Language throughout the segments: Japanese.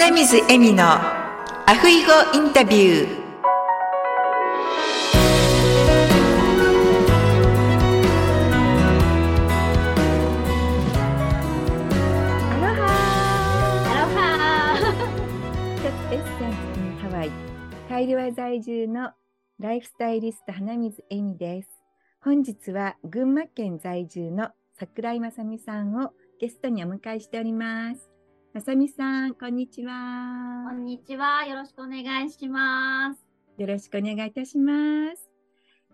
花水恵美のアフイゴインタビュー。アロハアロハ一つエッセンスにハワイ。カイルワ在住のライフスタイリスト花水恵美です。本日は群馬県在住の桜井正美さんをゲストにお迎えしております。正美さんこんにちこはんにちは。よろしくお願いします。よろしくお願いいたします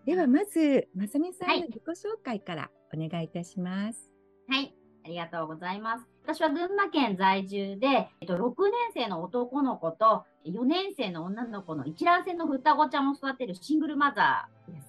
ではまず正美さんはいの自己紹介からお願いいたします、はい。ありがとうございます。私は群馬県在住で、えっと、6年生の男の子と4年生の女の子の一卵性の双子ちゃんを育てるシングルマザーです。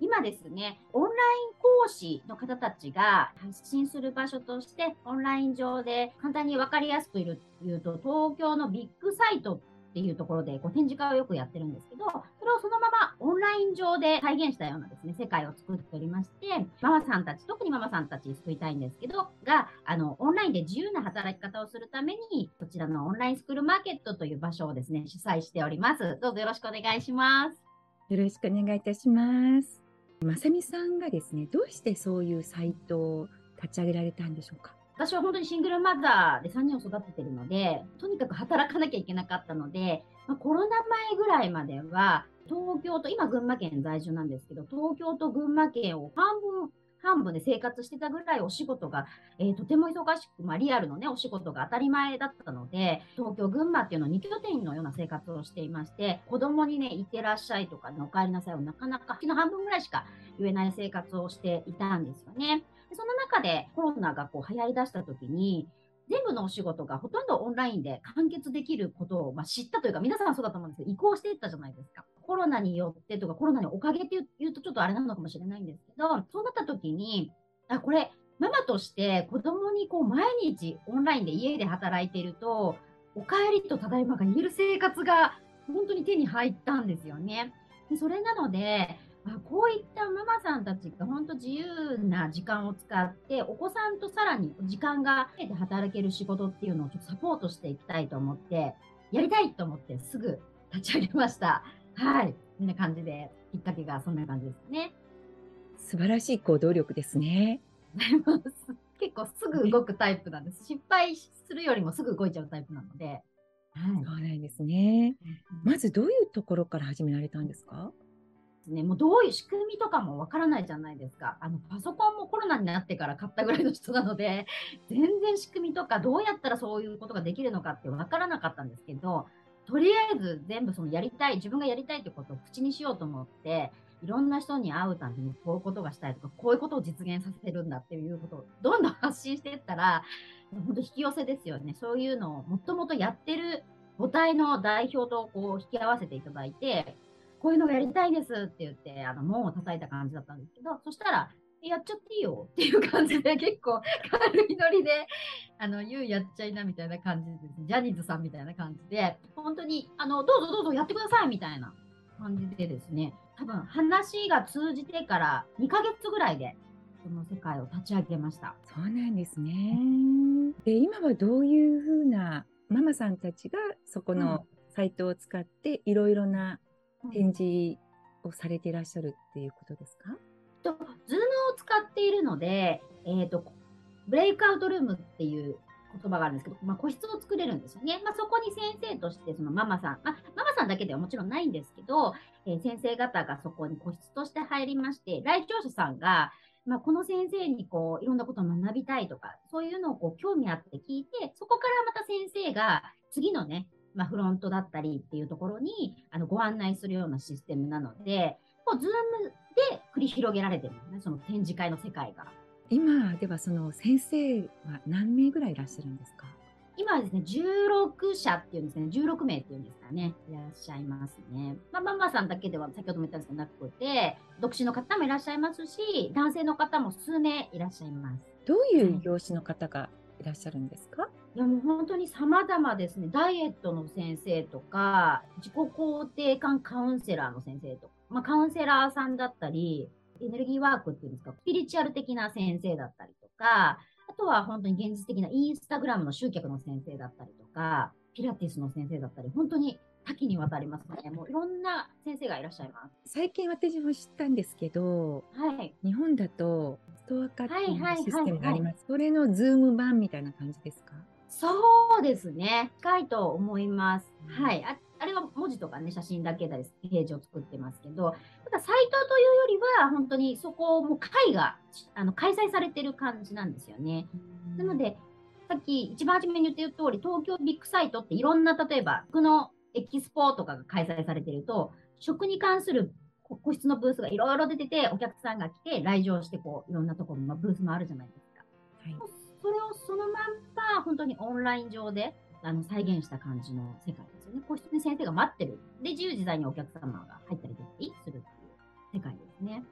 今ですね、オンライン講師の方たちが発信する場所として、オンライン上で簡単に分かりやすく言うと、東京のビッグサイトっていうところでこう展示会をよくやってるんですけど、それをそのままオンライン上で再現したようなですね、世界を作っておりまして、ママさんたち、特にママさんたち救いたいんですけど、が、あの、オンラインで自由な働き方をするために、こちらのオンラインスクールマーケットという場所をですね、主催しております。どうぞよろしくお願いします。よろしくお願いいたしますまさみさんがですねどうしてそういうサイトを立ち上げられたんでしょうか？私は本当にシングルマザーで3人を育ててるので、とにかく働かなきゃいけなかったので、まあ、コロナ前ぐらいまでは、東京と、今群馬県在住なんですけど、東京と群馬県を半分、半分で生活してたぐらいお仕事が、えーとても忙しく、まあ、リアルのね、お仕事が当たり前だったので、東京、群馬っていうのを2拠点のような生活をしていまして、子供にね、行ってらっしゃいとか、ね、お帰りなさいをなかなか、月の半分ぐらいしか言えない生活をしていたんですよね。でその中でコロナがこう流行りだした時に、全部のお仕事がほとんどオンラインで完結できることを、まあ、知ったというか、皆さんそうだと思うんですけど、移行していったじゃないですか。コロナによってとか、コロナにおかげって言うとちょっとあれなのかもしれないんですけど、そうなった時に、あ、これ、ママとして子供にこう毎日オンラインで家で働いていると、お帰りとただいまが言える生活が本当に手に入ったんですよね。でそれなので、あこういったママさんたちが本当自由な時間を使って、お子さんとさらに時間が増えて働ける仕事っていうのをちょっとサポートしていきたいと思って、やりたいと思ってすぐ立ち上げました。はい。こんな感じで、きっかけがそんな感じですね。素晴らしい行動力ですね結構すぐ動くタイプなんです。失敗するよりもすぐ動いちゃうタイプなので。はい。そうなんですねまずどういうところから始められたんですか？ですね、もうどういう仕組みとかもわからないじゃないですか。あのパソコンもコロナになってから買ったぐらいの人なので、全然仕組みとかどうやったらそういうことができるのかってわからなかったんですけど、とりあえず全部そのやりたい、自分がやりたいってことを口にしようと思って、いろんな人に会うたびにこういうことがしたいとか、こういうことを実現させるんだっていうことをどんどん発信していったら、本当引き寄せですよね。そういうのをもともとやってる母体の代表とこう引き合わせていただいて、こういうのがやりたいですって言って、あの、門を叩いた感じだったんですけど、そしたら、えやっちゃっていいよっていう感じで、結構軽いノリで、あの、ゆうやっちゃいなみたいな感じです。ジャニーズさんみたいな感じで、本当に、あの、どうぞどうぞやってくださいみたいな感じでですね、多分話が通じてから2ヶ月ぐらいで、この世界を立ち上げました。そうなんですねで今はどういうふうなママさんたちがそこのサイトを使っていろいろな展示をされていらっしゃるっていうことですか？と、 Zoom を使っているので、えっ、と、ブレイクアウトルームっていう言葉があるんですけど、まあ、個室を作れるんですよね。まあ、そこに先生として、そのママさん、まあ、ママさんだけではもちろんないんですけど、えー先生方がそこに個室として入りまして、来庁者さんが、まあ、この先生にこういろんなことを学びたいとか、そういうのをこう興味あって聞いて、そこからまた先生が次のね、まあ、フロントだったりっていうところにあのご案内するようなシステムなので、こうズームで繰り広げられてるんですね、その展示会の世界が。今ではその先生は何名ぐらいいらっしゃるんですか？今はですね、16社っていうんですね、16名っていうんですかね、いらっしゃいますね。まあ、ママさんだけでは先ほども言ったんですけどなくて、独身の方もいらっしゃいますし、男性の方も数名いらっしゃいます。どういう業種の方がいらっしゃるんですか？いやもう本当に様々ですね。ダイエットの先生とか、自己肯定感カウンセラーの先生とか、まあ、カウンセラーさんだったり、エネルギーワークっていうんですか、スピリチュアル的な先生だったりとか、あとは本当に現実的なインスタグラムの集客の先生だったりとか、ピピラティスの先生だったり、本当に多岐にわたりますね。もういろんな先生がいらっしゃいます。最近私も知ったんですけど、はい。日本だとストアカっていうシステムがあります。それの Zoom 版みたいな感じですか？そうですね。近いと思います。うんはい。ああれは文字とかね、写真だけでページを作ってますけど、ただサイトというよりは、本当にそこも会があの開催されてる感じなんですよね。なので、さっき一番初めに言ってる通り、東京ビッグサイトっていろんな、例えば、服のエキスポとかが開催されてると、食に関する個個室のブースがいろいろ出てて、お客さんが来て来場して、こう、いろんなところのブースもあるじゃないですか。はいそれをそのまんま、本当にオンライン上であの再現した感じの世界ですよね。個室に先生が待ってる。で、自由自在にお客様が入ったり出たりするっていう世界ですね。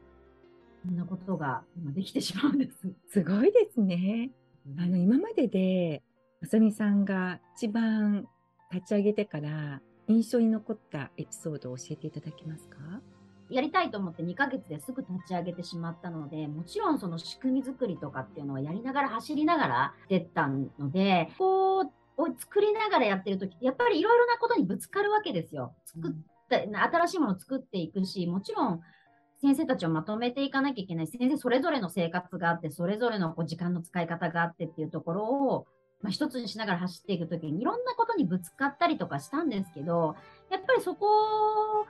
こんなことが今できてしまうんです。すごいですね。あの今まででまさみさんが一番立ち上げてから印象に残ったエピソードを教えていただけますか？やりたいと思って2ヶ月ですぐ立ち上げてしまったので、もちろんその仕組み作りとかっていうのはやりながら走りながら出たので、こう、を作りながらやってる時って、やっぱりいろいろなことにぶつかるわけですよ。作った、新しいものを作っていくし、もちろん先生たちをまとめていかなきゃいけない。先生それぞれの生活があって、それぞれのこう時間の使い方があってっていうところを、まあ、一つにしながら走っていくときにいろんなことにぶつかったりとかしたんですけど、やっぱりそこ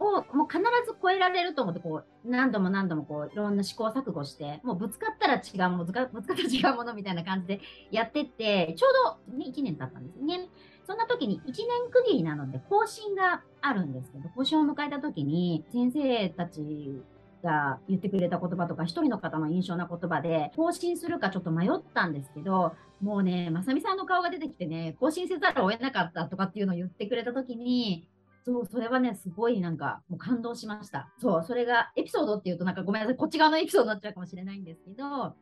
をもう必ず超えられると思って、こう、何度も何度もこう、いろんな試行錯誤して、もうぶつかったら違うもの、ぶつかったら違うものみたいな感じでやってって、ちょうど、ね、1年経ったんですね。そんな時に1年区切りなので更新があるんですけど、更新を迎えた時に、先生たちが言ってくれた言葉とか、一人の方の印象な言葉で、更新するかちょっと迷ったんですけど、もうね、まさみさんの顔が出てきてね、更新せざるを得なかったとかっていうのを言ってくれた時に、そう、それはね、すごいなんか、もう感動しました。そう、それが、エピソードっていうとなんかごめんなさい、こっち側のエピソードになっちゃうかもしれないんですけど、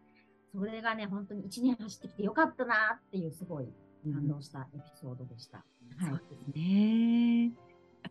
それがね、本当に1年走ってきてよかったなっていう、すごい感動したエピソードでした。はいそうですね。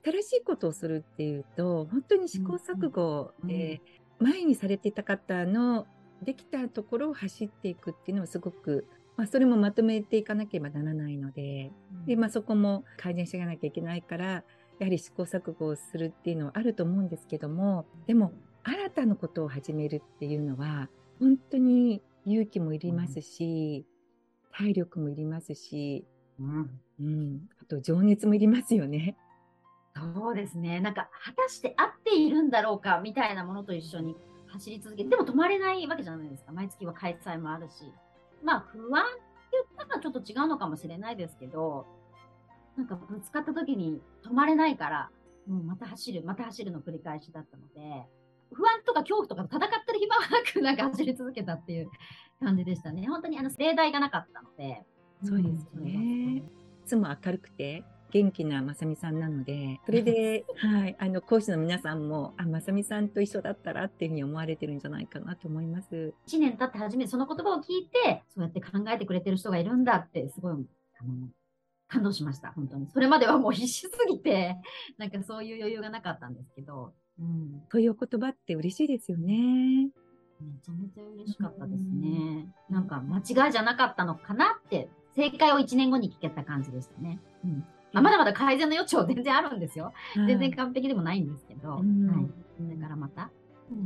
新しいことをするっていうと、本当に試行錯誤で、前にされていた方のできたところを走っていくっていうのはすごく、まあ、それもまとめていかなければならないので、で、まあ、そこも改善していかなきゃいけないから、やはり試行錯誤をするっていうのはあると思うんですけども、でも、新たなことを始めるっていうのは、本当に勇気もいりますし、体力もいりますし、うんうん、あと情熱もいりますよね。そうですね。なんか、果たして合っているんだろうかみたいなものと一緒に走り続けて、でも止まれないわけじゃないですか。毎月は開催もあるし。まあ、不安って言ったらちょっと違うのかもしれないですけど、なんかぶつかった時に止まれないから、もうまた走る、また走るの繰り返しだったので、不安とか恐怖とかと戦ってる暇はなく、なんか走り続けたっていう感じでしたね。本当にあの、例題がなかったので。そうですよね。いつも明るくて元気なまさみさんなので、それで、はい、あの、講師の皆さんも、あ、まさみさんと一緒だったらっていうふうに思われてるんじゃないかなと思います。1年経って初めてその言葉を聞いて、そうやって考えてくれてる人がいるんだって、すごい、あの、感動しました、本当に。それまではもう必死すぎて、なんかそういう余裕がなかったんですけど、うん、そういうお言葉って嬉しいですよね。めちゃめちゃ嬉しかったですね。なんか間違いじゃなかったのかなって、正解を1年後に聞けた感じでしたね。うんまあ、まだまだ改善の余地は全然あるんですよ。全然完璧でもないんですけど、はい。うんこれからまた。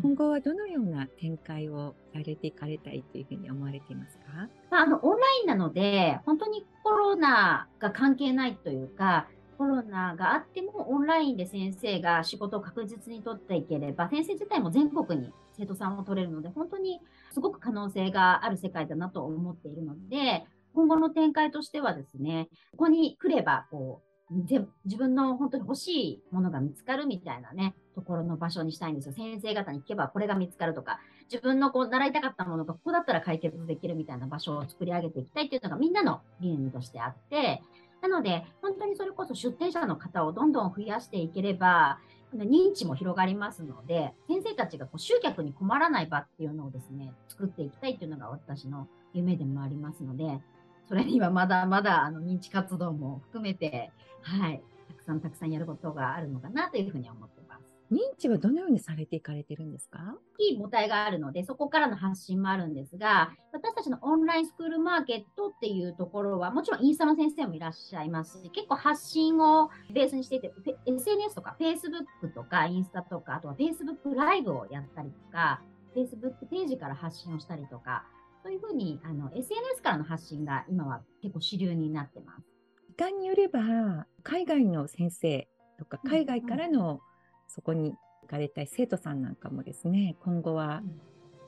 今後はどのような展開をされていかれたいというふうに思われていますか？まあ、あの、オンラインなので、本当にコロナが関係ないというか、コロナがあってもオンラインで先生が仕事を確実に取っていければ、先生自体も全国に生徒さんを取れるので、本当にすごく可能性がある世界だなと思っているので、今後の展開としてはですね、ここに来れば、こう、ぜ自分の本当に欲しいものが見つかるみたいなね、ところの場所にしたいんですよ。先生方に聞けばこれが見つかるとか、自分のこう習いたかったものがここだったら解決できるみたいな場所を作り上げていきたいっていうのがみんなの理念としてあって、なので、本当にそれこそ出店者の方をどんどん増やしていければ、認知も広がりますので、先生たちがこう集客に困らない場っていうのをですね、作っていきたいっていうのが私の夢でもありますので、それにはまだまだあの認知活動も含めて、はい、たくさんたくさんやることがあるのかなというふうに思ってます。認知はどのようにされていかれてるんですか？大きい母体があるので、そこからの発信もあるんですが、私たちのオンラインスクールマーケットっていうところは、もちろんインスタの先生もいらっしゃいますし、結構発信をベースにしていて、SNS とか Facebook とかインスタとか、あとは Facebook ライブをやったりとか、Facebook ページから発信をしたりとか、そういうふうにあの SNS からの発信が今は結構主流になってます。時間によれば、海外の先生とか、海外からのそこに行かれたい生徒さんなんかもですね、今後は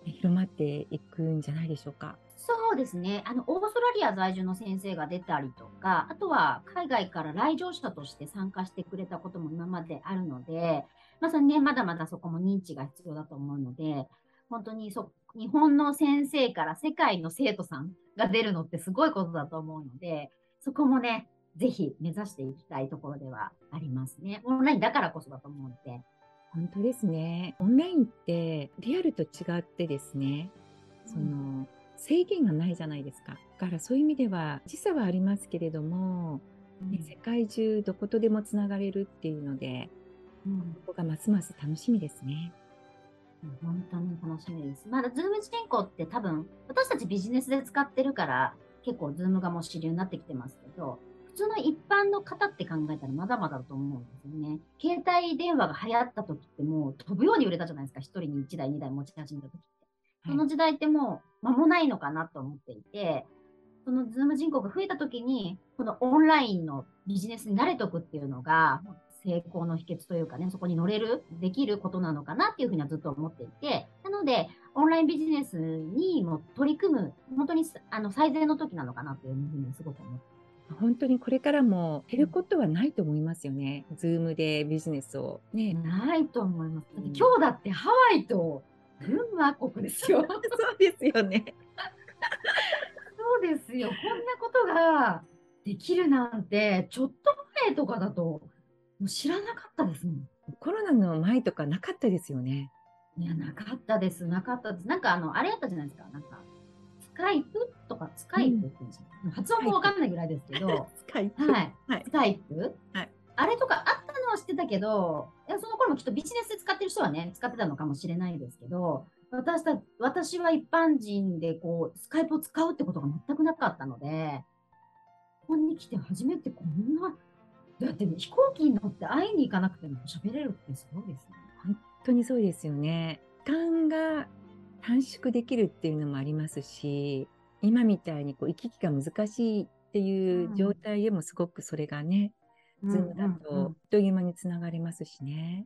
広まっていくんじゃないでしょうか。そうですね。あの、オーストラリア在住の先生が出たりとか、あとは海外から来場者として参加してくれたことも今まであるので、まさにね、まだまだそこも認知が必要だと思うので、本当にそ、日本の先生から世界の生徒さんが出るのってすごいことだと思うので、そこもね、ぜひ目指していきたいところではありますね。オンラインだからこそだと思うので。本当ですね。オンラインってリアルと違ってですね、その制限がないじゃないですか。だからそういう意味では時差はありますけれども、ね、世界中どことでもつながれるっていうので、うん、ここがますます楽しみですね。本当に楽しみです。まだズーム人口って多分私たちビジネスで使ってるから結構 Zoom がもう主流になってきてますけど、普通の一般の方って考えたらまだまだだと思うんですよね。携帯電話が流行った時ってもう飛ぶように売れたじゃないですか。一人に一台、二台持ち始めた時って。その時代ってもう間もないのかなと思っていて、その Zoom 人口が増えた時に、このオンラインのビジネスに慣れとくっていうのが、成功の秘訣というかね、そこに乗れる、できることなのかなっていうふうにはずっと思っていて、なので、オンラインビジネスにも取り組む、本当にあの最善の時なのかなというふうにすごく思って本当にこれからも減ることはないと思いますよね。ズームでビジネスをね。ないと思います。今日だってハワイと群馬国ですよ。そうですよね。そうですよ。こんなことができるなんて、ちょっと前とかだと、もう知らなかったですもん。コロナの前とかなかったですよね。いや、なかったです。なかったです。なんかあの、あれやったじゃないですか。なんか、スカイプとか、スカイプって言うんですよ。うん、発音もわかんないぐらいですけど。スカイプ。はい。はい、スカイプ？はい。あれとかあったのは知ってたけど、いやその頃もきっとビジネスで使ってる人はね、使ってたのかもしれないですけど、私た私は一般人でこう、スカイプを使うってことが全くなかったので、ここに来て初めてこんな、だって飛行機に乗って会いに行かなくても喋れるってすごいですね。本当にそうですよね。時間が短縮できるっていうのもありますし、今みたいにこう行き来が難しいっていう状態でもすごくそれがね、ズームだと、あっという間につながれますしね。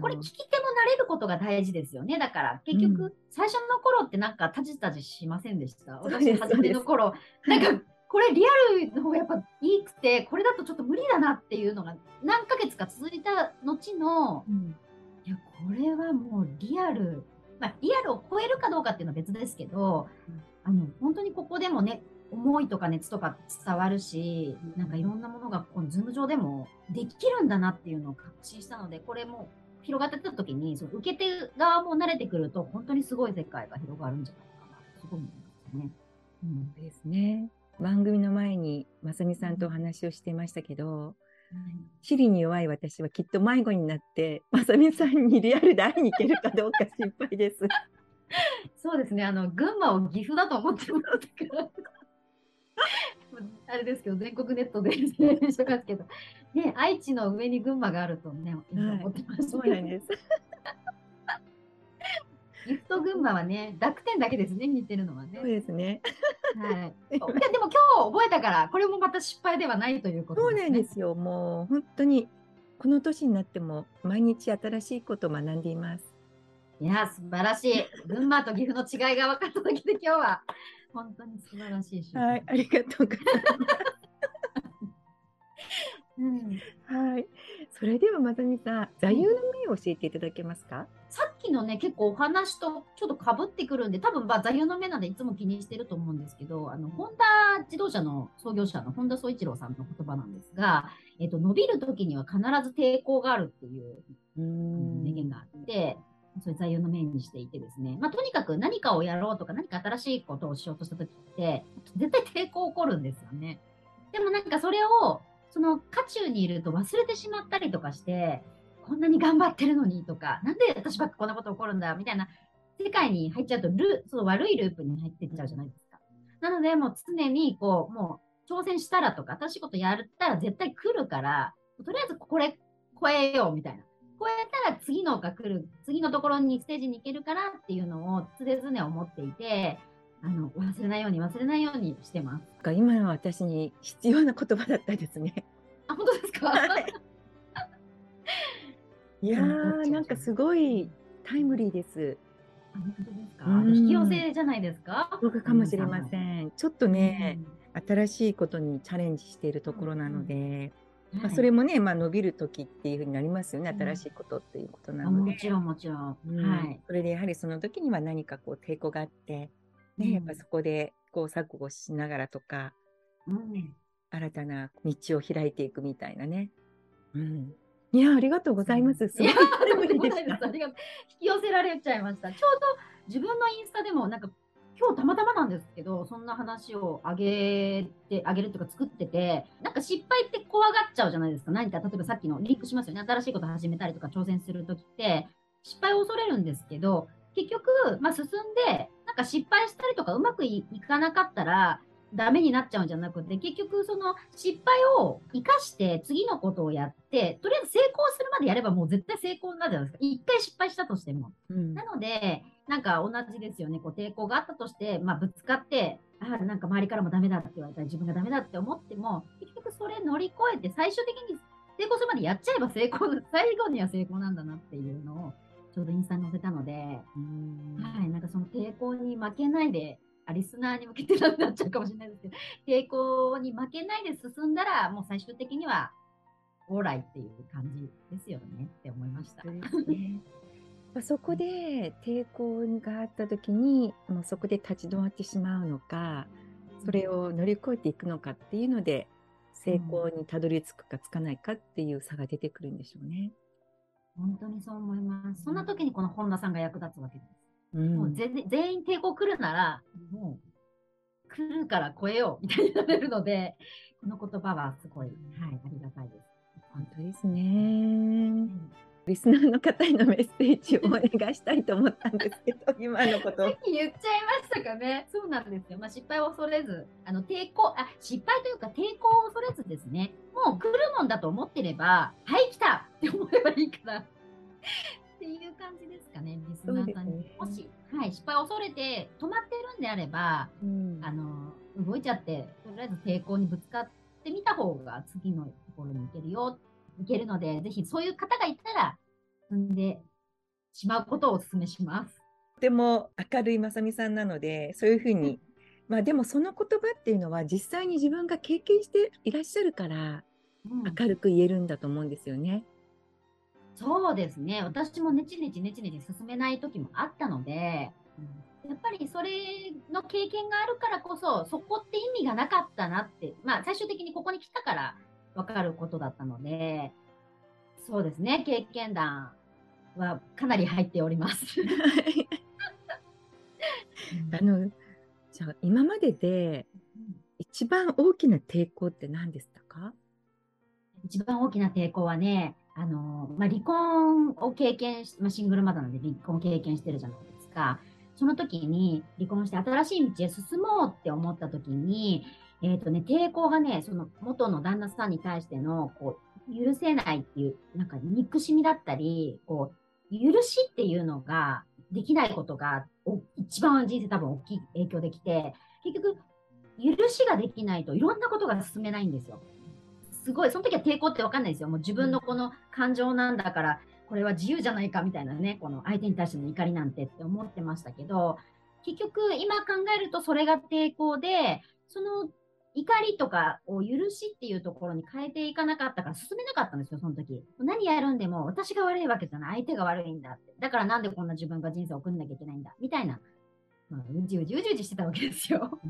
これ聞き手も慣れることが大事ですよね。だから結局、最初の頃ってなんかタジタジしませんでした？私初めの頃。なんかこれリアルの方がやっぱいいくて、これだとちょっと無理だなっていうのが何ヶ月か続いた後の、うん、いや、これはもうリアル、まあリアルを超えるかどうかっていうのは別ですけど、うん、あの、本当にここでもね、思いとか熱とか伝わるし、なんかいろんなものがこのズーム上でもできるんだなっていうのを確信したので、これも広がってた時に、その受け手側も慣れてくると、本当にすごい世界が広がるんじゃないかな、すごい思いますね。うん、ですね。番組の前に、まさみさんとお話をしてましたけど、地理に弱い私はきっと迷子になって、まさみさんにリアルで会いに行けるかどうか心配です。そうですね、あの、群馬を岐阜だと思ってもらったから。あれですけど、全国ネットで しますけど、ね、愛知の上に群馬があるとね、思ってました、はい、そうなんです。岐阜と群馬はね、濁点だけですね、似てるのはね。そうですね。はい。でも今日覚えたから、これもまた失敗ではないということね。そうなんですよ。もう本当に、この年になっても毎日新しいことを学んでいます。いや、素晴らしい。群馬と岐阜の違いが分かっただけで今日は本当に素晴らしいはい、ありがとうございます。うん、はい。それではまさみさん、座右の銘を教えていただけますか、さっきのね、結構お話とちょっとかぶってくるんで、多分まあ座右の銘なんでいつも気にしてると思うんですけど、あの、ホンダ自動車の創業者の本田宗一郎さんの言葉なんですが、えっと、伸びる時には必ず抵抗があるっていう名言があって、そういう座右の銘にしていてですね、まあ、とにかく何かをやろうとか何か新しいことをしようとした時って、絶対抵抗起こるんですよね。でもなんかそれを、その渦中にいると忘れてしまったりとかして、こんなに頑張ってるのにとか、なんで私ばっかこんなこと起こるんだみたいな世界に入っちゃうとル、その悪いループに入ってっちゃうじゃないですか。なので、もう常にこう、もう挑戦したらとか、新しいことやったら絶対来るから、とりあえずこれ超えようみたいな。超えたら次のが来る、次のところにステージに行けるからっていうのを常々思っていて、あの忘れないように忘れないようにしてます。今の私に必要な言葉だったですね。あ、本当ですか？いやー、なんかすごいタイムリーです。本当ですか？引き寄せじゃないですか？僕かもしれません。ちょっとね、新しいことにチャレンジしているところなので。まあ、それもね、まあ、伸びる時っていうふうになりますよね、新しいことっていうことなので。もちろん、もちろん。はい。それでやはりその時には何かこう抵抗があって、ね、やっぱそこでこう錯誤しながらとか、うん、新たな道を開いていくみたいなね。うん。いや、ありがとうございます。すごい。引き寄せられちゃいました。ちょうど自分のインスタでもなんか今日たまたまなんですけど、そんな話をあげて、あげるとか作ってて、なんか失敗って怖がっちゃうじゃないですか。何か、例えばさっきのリンクしますよね。新しいこと始めたりとか挑戦するときって、失敗を恐れるんですけど、結局、まあ、進んで、なんか失敗したりとかうまくいかなかったら、ダメになっちゃうんじゃなくて、結局その失敗を生かして次のことをやって、とりあえず成功するまでやればもう絶対成功になるじゃないですか。一回失敗したとしても。うん、なので、なんか同じですよね。こう抵抗があったとして、まあぶつかって、あなんか周りからもダメだって言われたら自分がダメだって思っても、結局それ乗り越えて最終的に成功するまでやっちゃえば成功、最後には成功なんだなっていうのをちょうどインスタに載せたので、はい、なんかその抵抗に負けないであリスナーに向けてなっちゃうかもしれないですけど、抵抗に負けないで進んだら、もう最終的には、オーライっていう感じですよねって思いました。そこで抵抗があった時に、もうそこで立ち止まってしまうのか、それを乗り越えていくのかっていうので、成功にたどり着くかつかないかっていう差が出てくるんでしょうね。本当にそう思います。そんな時にこの本田さんが役立つわけです。うん、もう全全員抵抗来るなら、もう来るから超えようみたいになれるので、この言葉はすごい、はい、ありがたいです。本当ですね。うんリスナーの方へのメッセージをお願いしたいと思ったんですけど、今のこと。さっき言っちゃいましたかね。そうなんですよ。まあ、失敗を恐れず、あの抵抗あ、失敗というか抵抗を恐れずですね、もう来るもんだと思ってれば、はい、来たって思えばいいから、っていう感じですかね、リスナーさんに。ね、もし、はい、失敗を恐れて止まってるんであれば、うん、あの、動いちゃって、とりあえず抵抗にぶつかってみた方が次のところに行けるよ、行けるので、ぜひそういう方がいたら、踏んでしまうことをお勧めします。とても明るいまさみさんなので、そういうふうに、まあでもその言葉っていうのは実際に自分が経験していらっしゃるから、明るく言えるんだと思うんですよね。そうですね。私もネチネチネチネチ進めない時もあったので、うん、やっぱりそれの経験があるからこそ、そこって意味がなかったなって、まあ最終的にここに来たから分かることだったので、そうですね。経験談はかなり入っております。あの、じゃあ今までで一番大きな抵抗って何でしたか？一番大きな抵抗はね、あの、まあ、離婚を経験し、まあ、シングルマザーなんで離婚を経験してるじゃないですか。その時に離婚して新しい道へ進もうって思った時に、えっ、ー、とね、抵抗がね、その元の旦那さんに対しての、こう、許せないっていう、なんか憎しみだったり、こう、許しっていうのができないことが、一番人生多分大きい影響できて、結局、許しができないといろんなことが進めないんですよ。すごい、その時は抵抗ってわかんないですよ。もう自分のこの感情なんだから、これは自由じゃないかみたいなね、この相手に対しての怒りなんてって思ってましたけど、結局今考えるとそれが抵抗で、その怒りとかを許しっていうところに変えていかなかったから進めなかったんですよ、その時。何やるんでも私が悪いわけじゃない、相手が悪いんだって。だからなんでこんな自分が人生を送んなきゃいけないんだ、みたいなまあ、うじうじうじうじしてたわけですよ。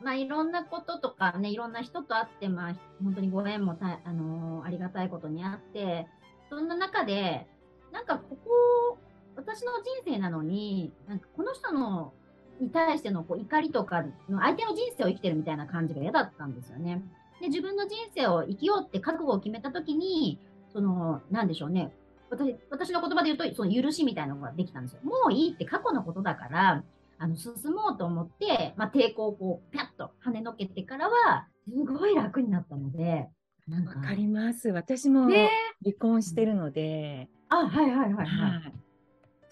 まあいろんなこととかね、いろんな人と会って、まあ本当にご縁もた、あのー、ありがたいことにあって、そんな中で、なんかここ、私の人生なのに、なんかこの人のに対してのこう怒りとかの相手の人生を生きてるみたいな感じが嫌だったんですよね。で、自分の人生を生きようって覚悟を決めたときに、その、なんでしょうね。私私の言葉で言うと、その許しみたいなのができたんですよ。もういいって過去のことだから、あの進もうと思って、まあ、抵抗をこう、ピャッと跳ねのけてからは、すごい楽になったので、なんか。わかります。私もね離婚してるので、あ、はいはいはいはい。はい。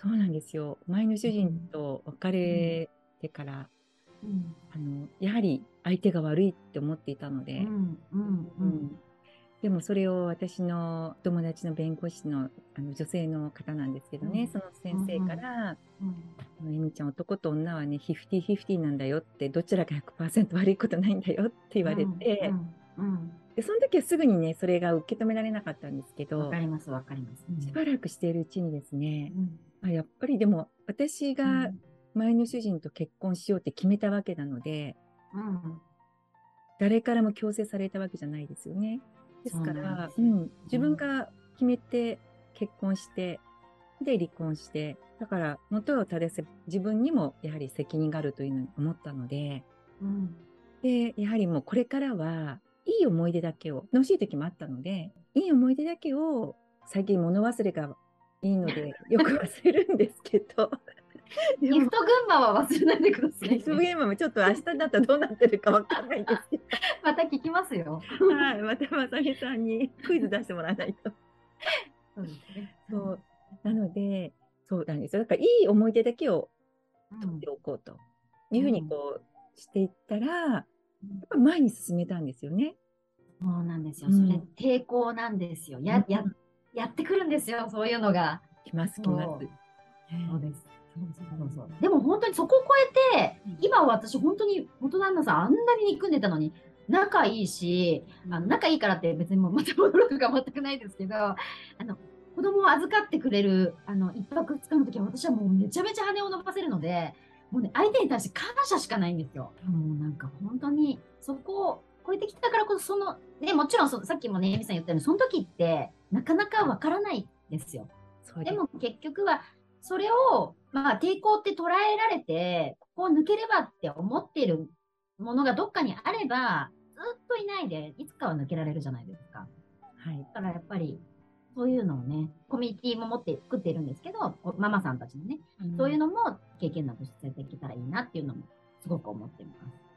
そうなんですよ。前の主人と別れてから、うんあの、やはり相手が悪いって思っていたので、うんうんうんでもそれを私の友達の弁護士のあの女性の方なんですけどね、うん。その先生から、うんえみちゃん男と女はね、フィフティフィフティなんだよって、どちらか100%悪いことないんだよって言われて、うんうんでその時はすぐにね、それが受け止められなかったんですけうんわどか、りますわかります。うん。しばらくしているうちにですね、うん。あやっぱりでも私うがん前の主人と結婚しようって決めたわけなので、うん。誰からも強制されたわけじゃないですよね。ですから、うん、自分が決めて結婚して、で離婚して、だから元を正せば自分にもやはり責任があるというのに思ったので、うん。で、やはりもうこれからは、いい思い出だけを、楽しい時もあったので、いい思い出だけを、最近物忘れがいいので、よく忘れるんですけど、でギフト群馬は忘れないでくださいね。ギフトゲームもちょっと明日だったらどうなってるかわかんないんですけまた聞きますよ。ど、はい、またまさみさんにクイズ出してもらわないと。そうですね。そう。なので、そうなんですよ。だから、いい思い出だけをうん取っておこうというふうにこうしていったら、やっぱ前に進めたんですよね。そうなんですよ。うんそれ抵抗なんですよ。や、や、やってくるんですよ。そういうのが。来ます、来ますそう。はいです。そうそうでも本当にそこを超えて、今は私本当に元旦那さんあんなに憎んでたのに、仲いいし、あの仲いいからって別にもうまた驚くが全くないですけど、あの、子供を預かってくれる、あの、一泊二日の時は私はもうめちゃめちゃ羽を伸ばせるので、もうね、相手に対して感謝しかないんですよ。もうなんか本当に、そこを超えてきたからこそ、その、ね、もちろんそさっきもね、エミさん言ったように、その時ってなかなかわからないですよ。でも結局は、それを、まあ、抵抗って捉えられて、ここを抜ければって思っているものがどっかにあれば、ずっといないで、いつかは抜けられるじゃないですか。はい。だからやっぱり、そういうのをね、コミュニティも持って作っているんですけど、こママさんたちのね、そういうのも経験談として伝えていけたらいいなっていうのも、すごく思ってます。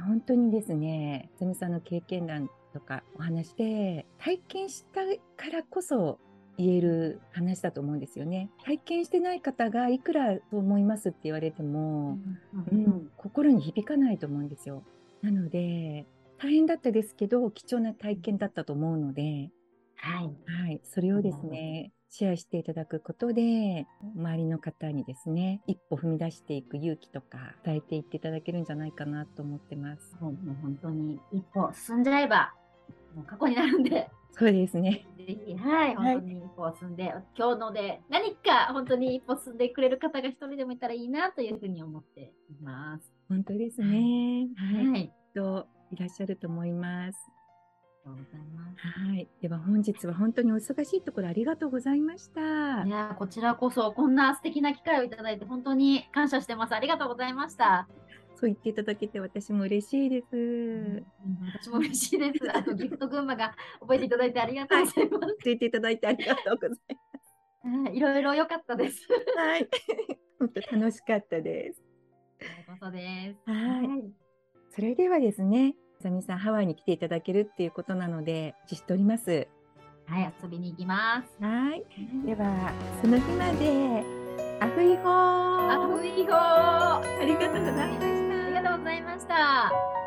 本当にですね、さみさんの経験談とかお話で、体験したからこそ言える話だと思うんですよね。体験してない方がいくらそう思いますって言われても、うん、心に響かないと思うんですよ。なので、大変だったですけど、貴重な体験だったと思うので、はい。はい、それをですね、シェアしていただくことで、周りの方にですね、一歩踏み出していく勇気とか伝えていっていただけるんじゃないかなと思ってます。もう本当に一歩進んじゃえば、もう過去になるんで、そうですね。ぜひ、はい、はい本当に一歩進んで、今日ので何か本当に一歩進んでくれる方が一人でもいたらいいなというふうに思っています。本当ですね。はい。はい。といらっしゃると思います。ありがとうございます。はい。では本日は本当にお忙しいところありがとうございましたい。やーこちらこそこんな素敵な機会をいただいて本当に感謝してます。ありがとうございました。そう言っていただけて私も嬉しいです。私も嬉しいです。あと ギフト群馬が覚えていただいてありがとうございます。言っていただいてありがとうございはい いろいろ良かったです。ます。はい。本当楽しかったです。そです。はいそれではですね、さみさんハワイに来ていただけるっていうことなので、お待ちしております。はい、遊びに行きます。はい。では、その日まで、アフイホーあふいごーありがとうございました。ありがとうございました。